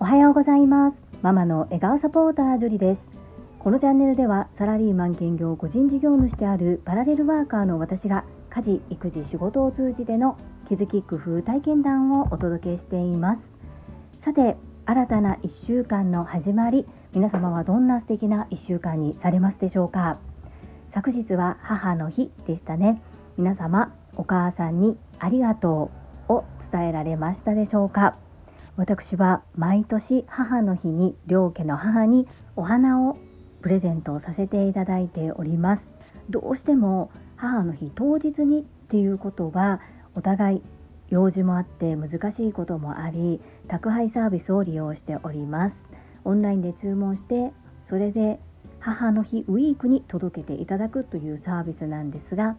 おはようございます。ママの笑顔サポータージュリです。このチャンネルではサラリーマン兼業個人事業主であるパラレルワーカーの私が家事育児仕事を通じての気づき工夫体験談をお届けしています。さて新たな1週間の始まり皆様はどんな素敵な1週間にされますでしょうか。昨日は母の日でしたね。皆様お母さんにありがとうを伝えられましたでしょうか？私は毎年母の日に両家の母にお花をプレゼントをさせていただいております。どうしても母の日当日にっていうことはお互い用事もあって難しいこともあり宅配サービスを利用しております。オンラインで注文してそれで母の日ウィークに届けていただくというサービスなんですが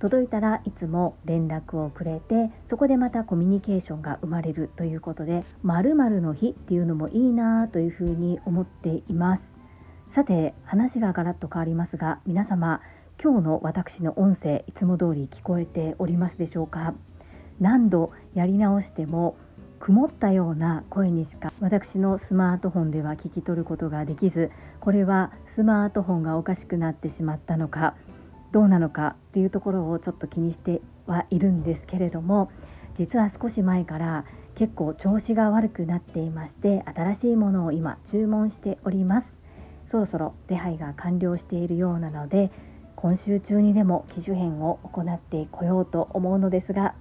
届いたらいつも連絡をくれてそこでまたコミュニケーションが生まれるということで〇〇の日っていうのもいいなというふうに思っています。さて話がガラッと変わりますが皆様今日の私の音声いつも通り聞こえておりますでしょうか？何度やり直しても曇ったような声にしか私のスマートフォンでは聞き取ることができずこれはスマートフォンがおかしくなってしまったのかどうなのかっていうところをちょっと気にしてはいるんですけれども実は少し前から結構調子が悪くなっていまして新しいものを今注文しております。そろそろ手配が完了しているようなので今週中にでも機種変を行ってこようと思うのですが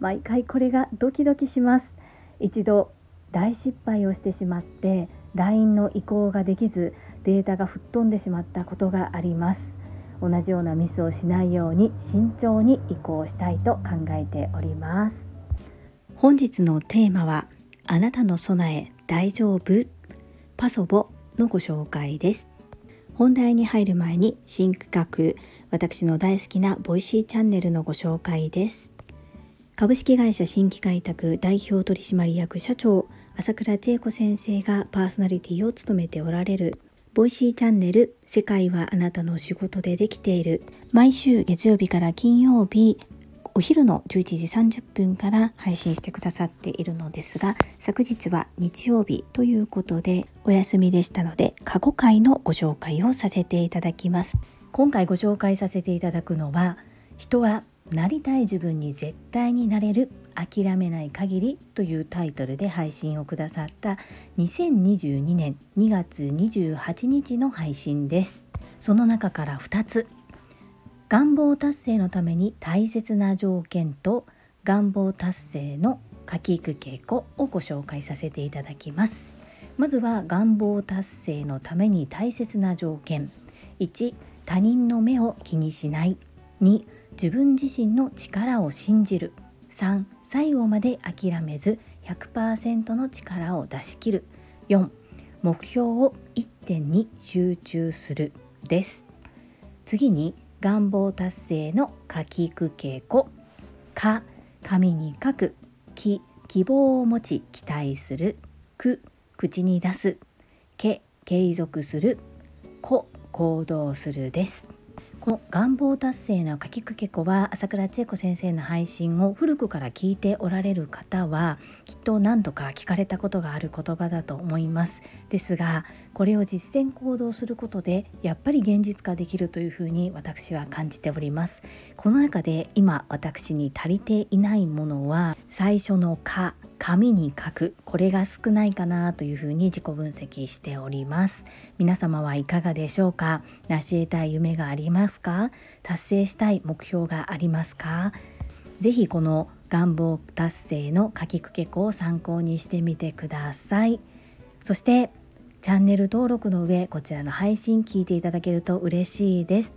毎回これがドキドキします。一度大失敗をしてしまって LINE の移行ができずデータが吹っ飛んでしまったことがあります。同じようなミスをしないように慎重に移行したいと考えております。本日のテーマはあなたの備え大丈夫？パソボのご紹介です。本題に入る前に新企画私の大好きな Voicy チャンネルのご紹介です。株式会社新規開拓代表取締役社長朝倉千恵子先生がパーソナリティを務めておられる Voicy チャンネル世界はあなたの仕事でできている毎週月曜日から金曜日お昼の11時30分から配信してくださっているのですが昨日は日曜日ということでお休みでしたので過去回のご紹介をさせていただきます。今回ご紹介させていただくのは人はなりたい自分に絶対になれる諦めない限りというタイトルで配信をくださった2022年2月28日の配信です。その中から2つ。願望達成のために大切な条件と願望達成の書き行く傾向をご紹介させていただきます。まずは願望達成のために大切な条件。1他人の目を気にしない。2自分自身の力を信じる。3最後まで諦めず100%の力を出し切る。4目標を1点に集中するです。次に願望達成の書きく稽古か紙に書く。き希望を持ち期待する。く口に出す。け継続する。こ行動するです。願望達成の書きくけこは朝倉千恵子先生の配信を古くから聞いておられる方はきっと何度か聞かれたことがある言葉だと思います。ですがこれを実践行動することでやっぱり現実化できるというふうに私は感じております。この中で今私に足りていないものは最初の「か」紙に書く。これが少ないかなというふうに自己分析しております。皆様はいかがでしょうか？成し得たい夢がありますか？達成したい目標がありますか？ぜひこの願望達成の書きくけこを参考にしてみてください。そしてチャンネル登録の上こちらの配信聞いていただけると嬉しいです。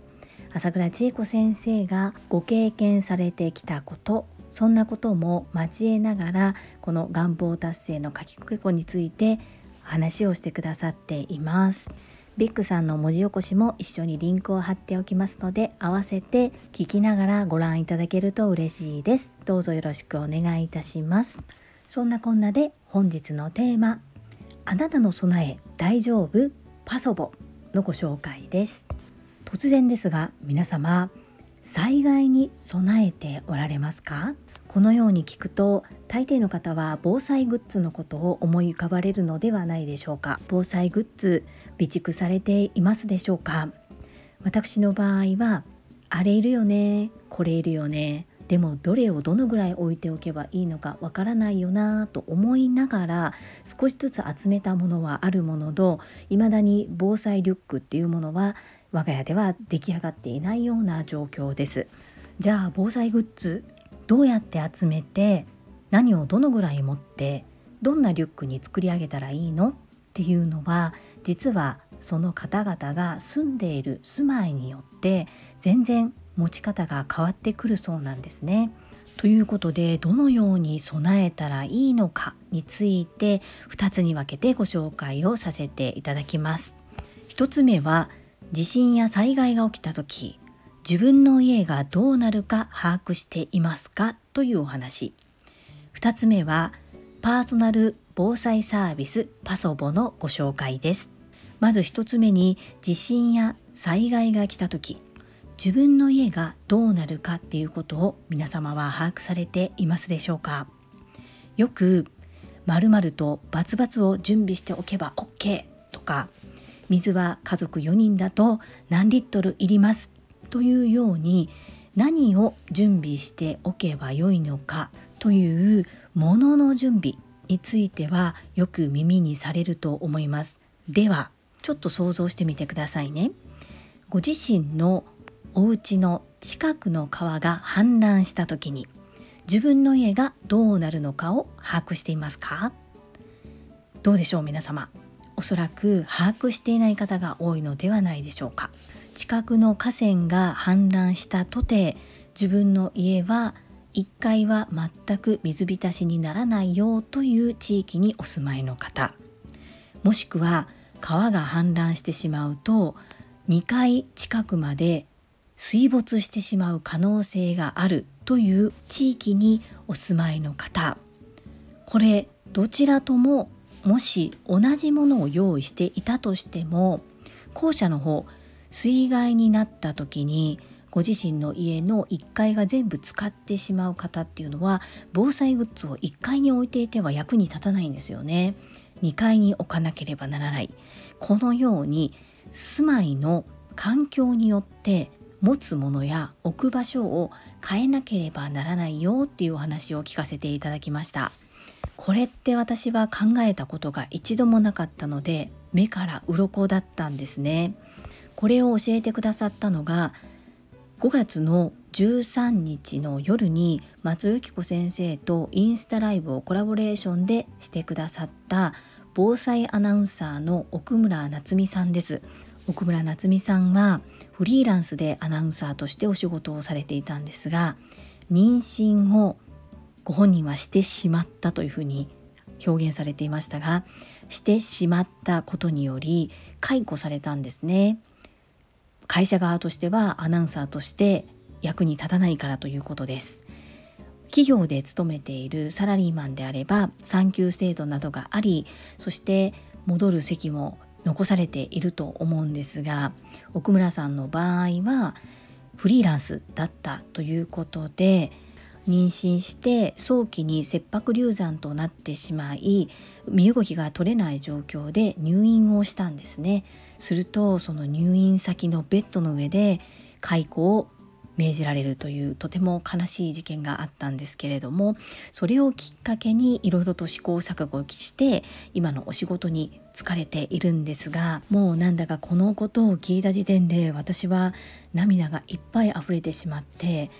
朝倉千恵子先生がご経験されてきたことそんなことも交えながらこの願望達成の書き込みについて話をしてくださっています。ビッグさんの文字起こしも一緒にリンクを貼っておきますので合わせて聞きながらご覧いただけると嬉しいです。どうぞよろしくお願いいたします。そんなこんなで本日のテーマあなたの備え大丈夫？パソボのご紹介です。突然ですが皆様災害に備えておられますか？このように聞くと大抵の方は防災グッズのことを思い浮かばれるのではないでしょうか。防災グッズ備蓄されていますでしょうか？私の場合はあれいるよねこれいるよね。でもどれをどのぐらい置いておけばいいのかわからないよなと思いながら少しずつ集めたものはあるものの未だに防災リュックっていうものは我が家では出来上がっていないような状況です。じゃあ防災グッズどうやって集めて何をどのぐらい持ってどんなリュックに作り上げたらいいのっていうのは実はその方々が住んでいる住まいによって全然持ち方が変わってくるそうなんですね。ということでどのように備えたらいいのかについて2つに分けてご紹介をさせていただきます。1つ目は地震や災害が起きた時自分の家がどうなるか把握していますか？というお話2つ目はパーソナル防災サービスパソボのご紹介ですまず1つ目に地震や災害が来た時自分の家がどうなるかっていうことを皆様は把握されていますでしょうか？よく〇〇とバツバツを準備しておけば OK とか水は家族4人だと何リットルいりますというように何を準備しておけばよいのかというものの準備についてはよく耳にされると思います。ではちょっと想像してみてくださいね。ご自身のお家の近くの川が氾濫した時に自分の家がどうなるのかを把握していますか？どうでしょう皆様。おそらく把握していない方が多いのではないでしょうか。近くの河川が氾濫したとて自分の家は1階は全く水浸しにならないよという地域にお住まいの方。もしくは川が氾濫してしまうと2階近くまで水没してしまう可能性があるという地域にお住まいの方これどちらとももし同じものを用意していたとしても後者の方水害になった時にご自身の家の1階が全部使ってしまう方っていうのは防災グッズを1階に置いていては役に立たないんですよね。2階に置かなければならない。このように住まいの環境によって持つものや置く場所を変えなければならないよっていうお話を聞かせていただきました。これって私は考えたことが一度もなかったので目から鱗だったんですねこれを教えてくださったのが5月の13日の夜に松由紀子先生とインスタライブをコラボレーションでしてくださった防災アナウンサーの奥村夏美さんです奥村夏美さんはフリーランスでアナウンサーとしてお仕事をされていたんですが妊娠をご本人はしてしまったというふうに表現されていましたがしてしまったことにより解雇されたんですね。会社側としてはアナウンサーとして役に立たないからということです。企業で勤めているサラリーマンであれば産休制度などがありそして戻る席も残されていると思うんですが奥村さんの場合はフリーランスだったということで妊娠して早期に切迫流産となってしまい身動きが取れない状況で入院をしたんですね。するとその入院先のベッドの上で解雇を命じられるというとても悲しい事件があったんですけれどもそれをきっかけにいろいろと試行錯誤して今のお仕事に疲れているんですがもうなんだかこのことを聞いた時点で私は涙がいっぱい溢れてしまって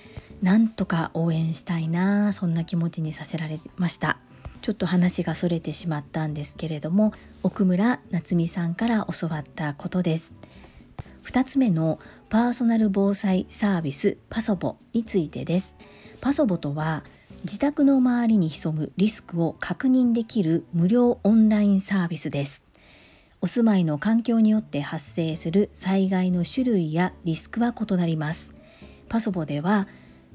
なんとか応援したいなそんな気持ちにさせられました。ちょっと話がそれてしまったんですけれども奥村夏美さんから教わったことです。2つ目のパーソナル防災サービスパソボについてです。パソボとは自宅の周りに潜むリスクを確認できる無料オンラインサービスです。お住まいの環境によって発生する災害の種類やリスクは異なります。パソボでは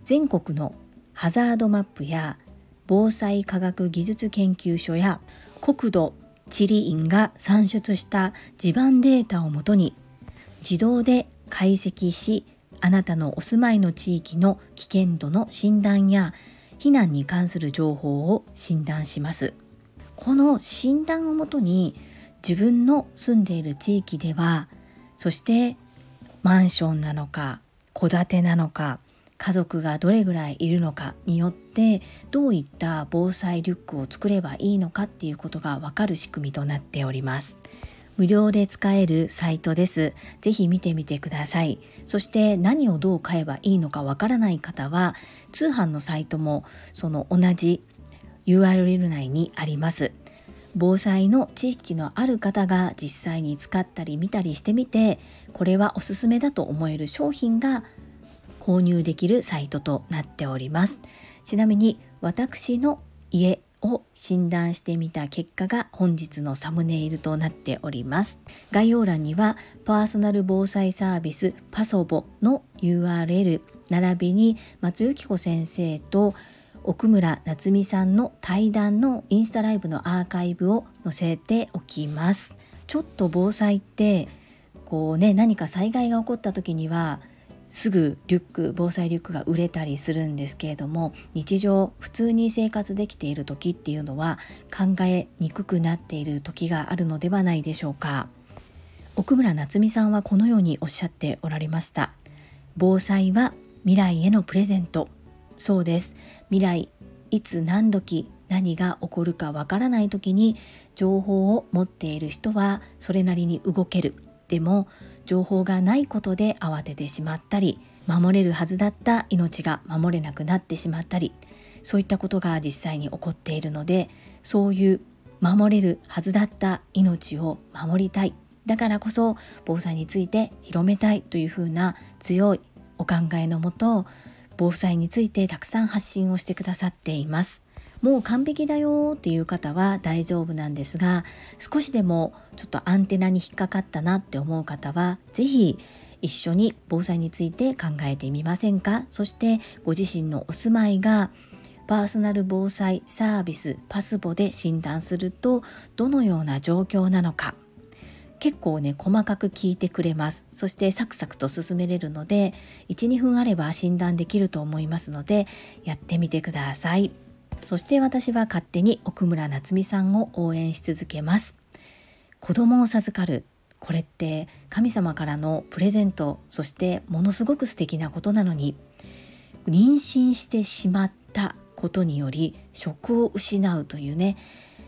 全国のハザードマップや防災科学技術研究所や国土地理院が算出した地盤データをもとに自動で解析しあなたのお住まいの地域の危険度の診断や避難に関する情報を診断しますこの診断をもとに自分の住んでいる地域ではそしてマンションなのか戸建てなのか家族がどれぐらいいるのかによってどういった防災リュックを作ればいいのかっていうことがわかる仕組みとなっております。無料で使えるサイトです。ぜひ見てみてください。そして何をどう買えばいいのかわからない方は通販のサイトもその同じ URL 内にあります。防災の知識のある方が実際に使ったり見たりしてみてこれはおすすめだと思える商品が購入できるサイトとなっておりますちなみに私の家を診断してみた結果が本日のサムネイルとなっております。概要欄にはパーソナル防災サービスパソボの URL 並びに松幸子先生と奥村夏美さんの対談のインスタライブのアーカイブを載せておきます。ちょっと防災ってこうね何か災害が起こった時にはすぐリュック防災リュックが売れたりするんですけれども日常普通に生活できている時っていうのは考えにくくなっている時があるのではないでしょうか。奥村夏美さんはこのようにおっしゃっておられました。防災は未来へのプレゼント。そうです。未来いつ何時何が起こるかわからない時に情報を持っている人はそれなりに動ける。でも情報がないことで慌ててしまったり守れるはずだった命が守れなくなってしまったりそういったことが実際に起こっているのでそういう守れるはずだった命を守りたい。だからこそ防災について広めたいというふうな強いお考えのもと防災についてたくさん発信をしてくださっています。もう完璧だよっていう方は大丈夫なんですが少しでもちょっとアンテナに引っかかったなって思う方は是非一緒に防災について考えてみませんか？そしてご自身のお住まいがパーソナル防災サービスパスボで診断するとどのような状況なのか。結構ね細かく聞いてくれます。そしてサクサクと進めれるので12分あれば診断できると思いますのでやってみてください。そして私は勝手に奥村夏美さんを応援し続けます。子供を授かる。これって神様からのプレゼントそしてものすごく素敵なことなのに妊娠してしまったことにより職を失うというね。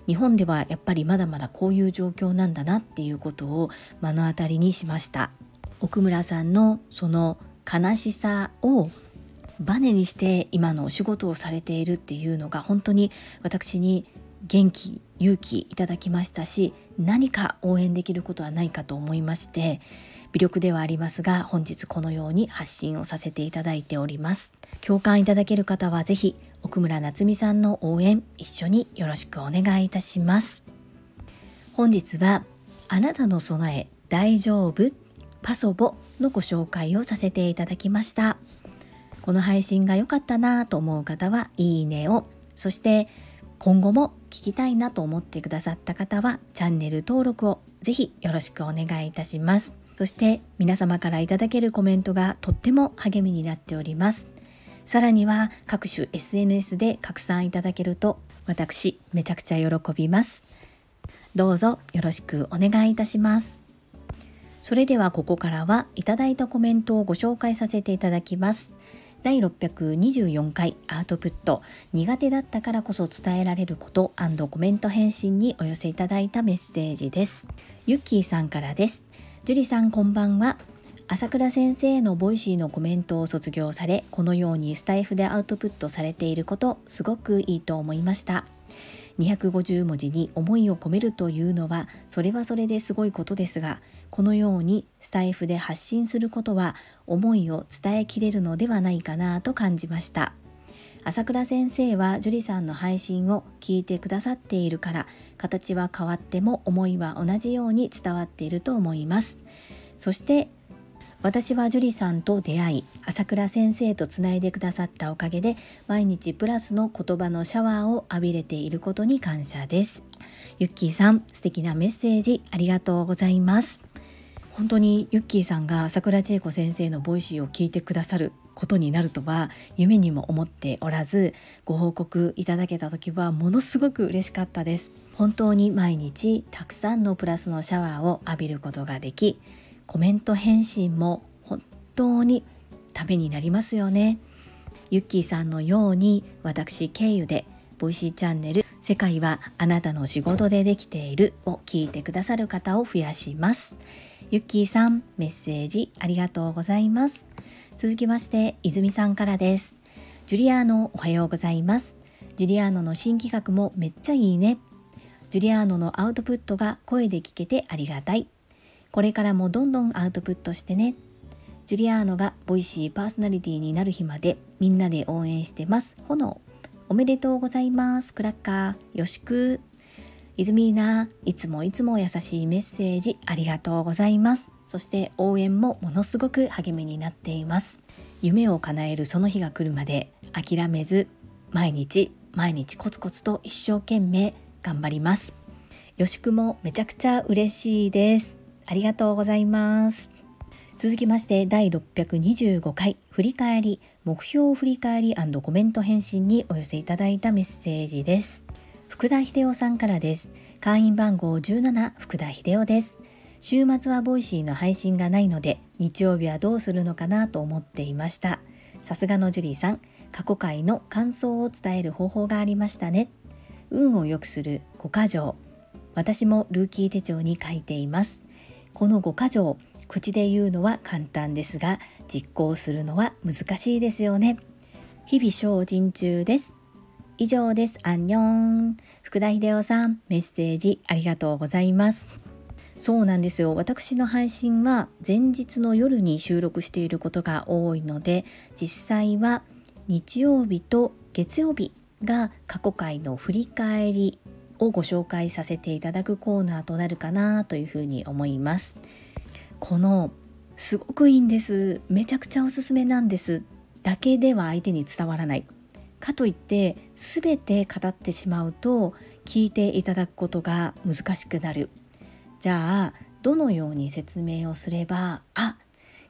日本ではやっぱりまだまだこういう状況なんだなっていうことを目の当たりにしました。奥村さんのその悲しさをバネにして今のお仕事をされているっていうのが本当に私に元気勇気いただきましたし何か応援できることはないかと思いまして微力ではありますが本日このように発信をさせていただいております。共感いただける方は是非奥村夏美さんの応援一緒によろしくお願いいたします。本日はあなたの備え大丈夫？パソボのご紹介をさせていただきました。この配信が良かったなと思う方はいいねを。そして今後も聞きたいなと思ってくださった方はチャンネル登録をぜひよろしくお願いいたします。そして皆様からいただけるコメントがとっても励みになっております。さらには各種 SNS で拡散いただけると私めちゃくちゃ喜びます。どうぞよろしくお願いいたします。それではここからはいただいたコメントをご紹介させていただきます。第624回アートプット。苦手だったからこそ伝えられること。コメント返信にお寄せいただいたメッセージです。ゆっきーさんからです。樹里さんこんばんは。朝倉先生のボイシーのコメントを卒業されこのようにスタイフでアウトプットされていることすごくいいと思いました。250文字に思いを込めるというのはそれはそれですごいことですがこのようにスタイフで発信することは思いを伝えきれるのではないかなと感じました。朝倉先生は樹里さんの配信を聞いてくださっているから形は変わっても思いは同じように伝わっていると思います。そして私は樹里さんと出会い朝倉先生とつないでくださったおかげで毎日プラスの言葉のシャワーを浴びれていることに感謝です。ゆっきーさん素敵なメッセージありがとうございます。本当にユッキーさんが桜千恵子先生のボイシーを聞いてくださることになるとは夢にも思っておらずご報告いただけた時はものすごく嬉しかったです。本当に毎日たくさんのプラスのシャワーを浴びることができコメント返信も本当にためになりますよね。ユッキーさんのように私経由でボイシーチャンネル世界はあなたの仕事でできているを聞いてくださる方を増やします。ユッキーさんメッセージありがとうございます。続きまして泉さんからです。ジュリアーノおはようございます。ジュリアーノの新企画もめっちゃいいね。ジュリアーノのアウトプットが声で聞けてありがたい。これからもどんどんアウトプットしてね。ジュリアーノがボイシーパーソナリティになる日までみんなで応援してます。炎。おめでとうございます。クラッカーよしく。イズミーナいつもいつも優しいメッセージありがとうございます。そして応援もものすごく励みになっています。夢を叶えるその日が来るまで諦めず毎日毎日コツコツと一生懸命頑張ります。よしくもめちゃくちゃ嬉しいです。ありがとうございます。続きまして第625回振り返り目標振り返りコメント返信にお寄せいただいたメッセージです。福田秀夫さんからです。会員番号17福田秀夫です。週末はボイシーの配信がないので日曜日はどうするのかなと思っていました。さすがのジュリーさん過去回の感想を伝える方法がありましたね。運を良くする5箇条私もルーキー手帳に書いています。この5箇条口で言うのは簡単ですが実行するのは難しいですよね。日々精進中です。以上です。アンニョン。福田秀夫さんメッセージありがとうございます。そうなんですよ。私の配信は前日の夜に収録していることが多いので実際は日曜日と月曜日が過去回の振り返りをご紹介させていただくコーナーとなるかなというふうに思います。このすごくいいんです。めちゃくちゃおすすめなんです。だけでは相手に伝わらない。かといって全て語ってしまうと聞いていただくことが難しくなる。じゃあどのように説明をすればあ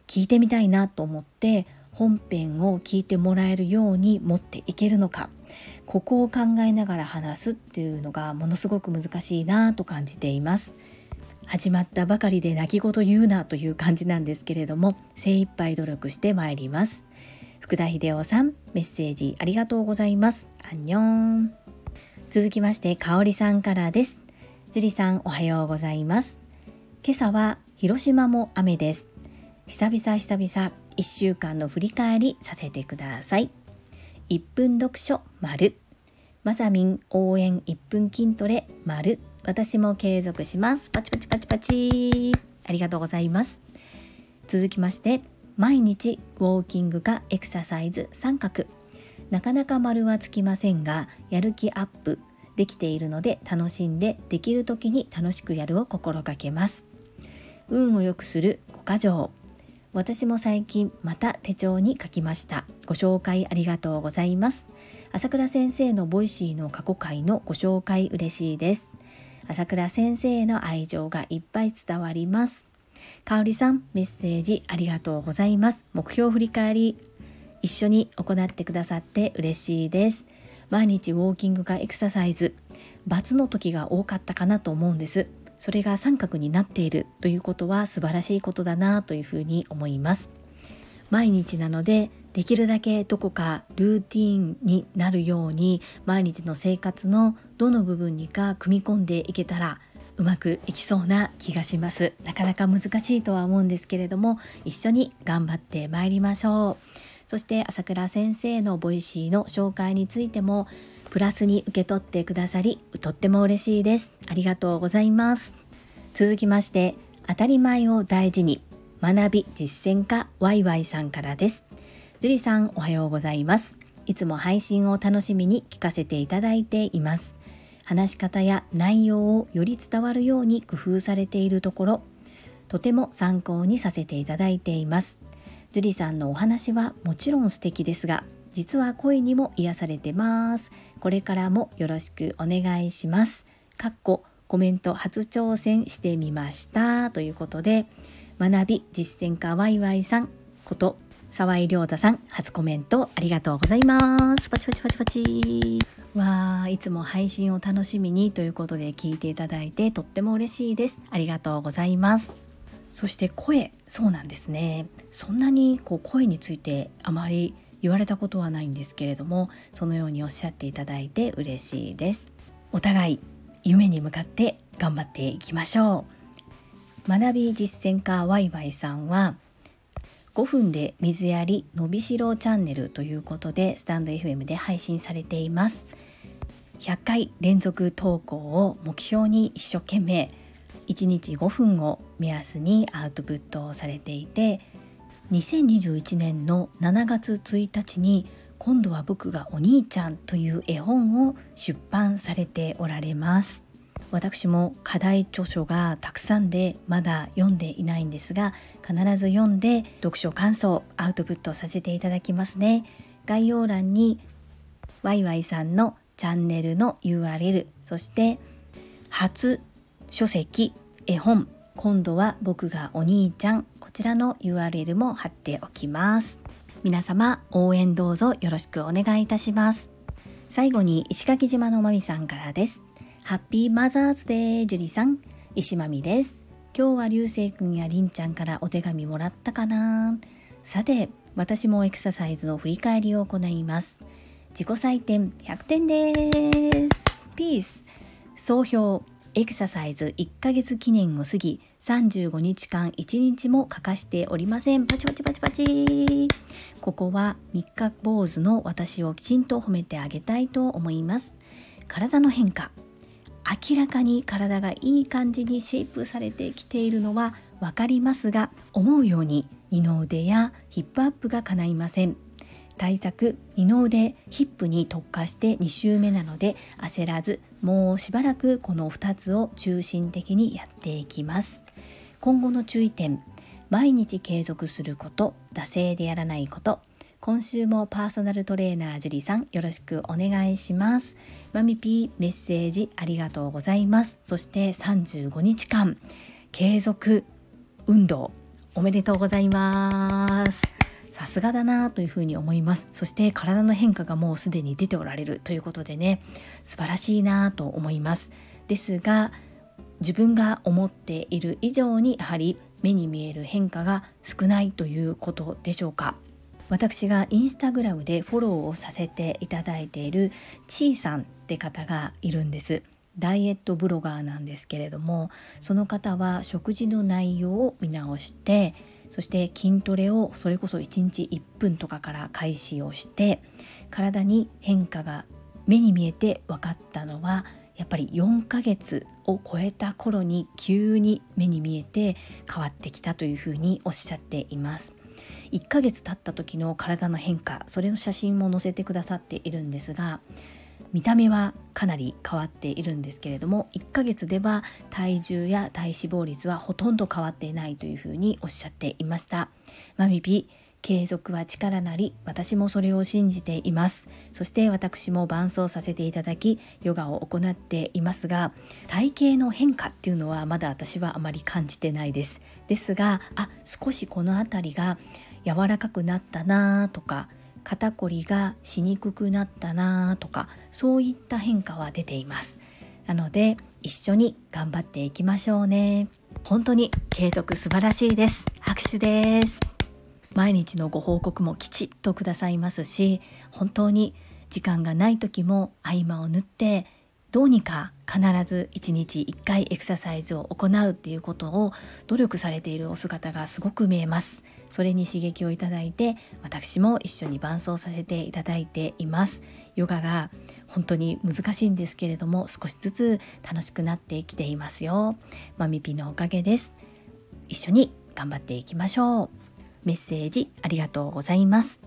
聞いてみたいなと思って本編を聞いてもらえるように持っていけるのか。ここを考えながら話すっていうのがものすごく難しいなと感じています。始まったばかりで泣き言言うなという感じなんですけれども精一杯努力してまいります。福田秀夫さんメッセージありがとうございます。アンニョン。続きまして香里さんからです。樹里さんおはようございます。今朝は広島も雨です。久々久々1週間の振り返りさせてください。1分読書丸。まさみん応援1分筋トレ丸。私も継続します。パチパチパチパチ。ありがとうございます。続きまして毎日ウォーキングかエクササイズ三角。なかなか丸はつきませんがやる気アップできているので楽しんでできる時に楽しくやるを心がけます。運を良くする5箇条。私も最近また手帳に書きました。ご紹介ありがとうございます。朝倉先生のボイシーの過去回のご紹介嬉しいです。朝倉先生への愛情がいっぱい伝わります。かおりさんメッセージありがとうございます。目標振り返り一緒に行ってくださって嬉しいです。毎日ウォーキングかエクササイズ。罰の時が多かったかなと思うんです。それが三角になっているということは素晴らしいことだなというふうに思います。毎日なのでできるだけどこかルーティーンになるように毎日の生活のどの部分にか組み込んでいけたらうまくいきそうな気がします。なかなか難しいとは思うんですけれども一緒に頑張ってまいりましょう。そして朝倉先生のボイシーの紹介についてもプラスに受け取ってくださりとっても嬉しいです。ありがとうございます。続きまして当たり前を大事に。学び実践家ワイワイさんからです。樹里さんおはようございます。いつも配信を楽しみに聞かせていただいています。話し方や内容をより伝わるように工夫されているところとても参考にさせていただいています。樹里さんのお話はもちろん素敵ですが実は声にも癒されてます。これからもよろしくお願いします。かっこコメント初挑戦してみました。ということで学び実践家ワイワイさん。こと沢井亮太さん。初コメントありがとうございます。パチパチパチパチ。わーいつも配信を楽しみにということで聞いていただいてとっても嬉しいです。ありがとうございます。そして声。そうなんですね。そんなにこう声についてあまり言われたことはないんですけれどもそのようにおっしゃっていただいて嬉しいです。お互い夢に向かって頑張っていきましょう。学び実践家ワイワイさんは5分で水やり伸びしろチャンネルということでスタンド FM で配信されています。100回連続投稿を目標に一生懸命1日5分を目安にアウトプットをされていて2021年の7月1日に今度は僕がお兄ちゃんという絵本を出版されておられます。私も課題著書がたくさんでまだ読んでいないんですが必ず読んで読書感想アウトプットさせていただきますね。概要欄にワイワイさんのチャンネルの URL そして初書籍絵本今度は僕がお兄ちゃんこちらの URL も貼っておきます。皆様応援どうぞよろしくお願いいたします。最後に石垣島のまみさんからです。ハッピーマザーズデージュリさん石まみです今日は流星くんやりんちゃんからお手紙もらったかな。さて私もエクササイズの振り返りを行います。自己採点100点です。ピース総評エクササイズ1ヶ月記念を過ぎ35日間1日も欠かしておりません。パチパチパチパチ。ここは3日坊主の私をきちんと褒めてあげたいと思います。体の変化。明らかに体がいい感じにシェイプされてきているのは分かりますが思うように二の腕やヒップアップが叶いません。対策二の腕ヒップに特化して2週目なので焦らずもうしばらくこの2つを中心的にやっていきます。今後の注意点毎日継続すること惰性でやらないこと今週もパーソナルトレーナージュリさんよろしくお願いします。マミピーメッセージありがとうございます。そして35日間継続運動おめでとうございます。さすがだなというふうに思います。そして体の変化がもうすでに出ておられるということでね素晴らしいなと思います。ですが自分が思っている以上にやはり目に見える変化が少ないということでしょうか。私がインスタグラムでフォローをさせていただいているちーさんって方がいるんです。ダイエットブロガーなんですけれどもその方は食事の内容を見直してそして筋トレをそれこそ1日1分とかから開始をして体に変化が目に見えて分かったのはやっぱり4ヶ月を超えた頃に急に目に見えて変わってきたというふうにおっしゃっています。1ヶ月経った時の体の変化それの写真も載せてくださっているんですが見た目はかなり変わっているんですけれども1ヶ月では体重や体脂肪率はほとんど変わっていないというふうにおっしゃっていました。マミピ継続は力なり私もそれを信じています。そして私も伴走させていただきヨガを行っていますが体型の変化っていうのはまだ私はあまり感じてないです。ですがあ少しこの辺りが柔らかくなったなとか肩こりがしにくくなったなとかそういった変化は出ています。なので一緒に頑張っていきましょうね。本当に継続素晴らしいです。拍手です。毎日のご報告もきちっとくださいますし本当に時間がない時も合間を縫ってどうにか必ず1日1回エクササイズを行うっていうことを努力されているお姿がすごく見えます。それに刺激をいただいて私も一緒に伴走させていただいています。ヨガが本当に難しいんですけれども少しずつ楽しくなってきていますよ。マミピのおかげです。一緒に頑張っていきましょう。メッセージありがとうございます。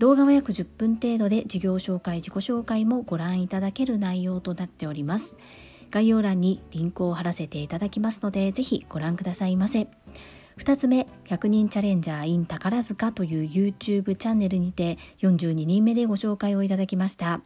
動画は約10分程度で事業紹介自己紹介もご覧いただける内容となっております。概要欄にリンクを貼らせていただきますのでぜひご覧くださいませ。2つ目100人チャレンジャー in 宝塚という YouTube チャンネルにて42人目でご紹介をいただきました。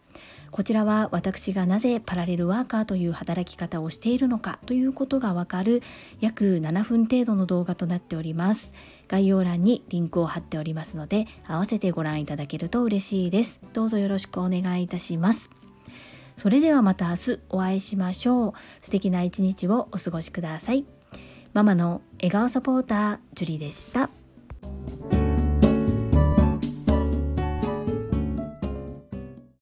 こちらは私がなぜパラレルワーカーという働き方をしているのかということがわかる約7分程度の動画となっております。概要欄にリンクを貼っておりますので合わせてご覧いただけると嬉しいです。どうぞよろしくお願いいたします。それではまた明日お会いしましょう。素敵な一日をお過ごしください。ママの笑顔サポーター、ジュリでした。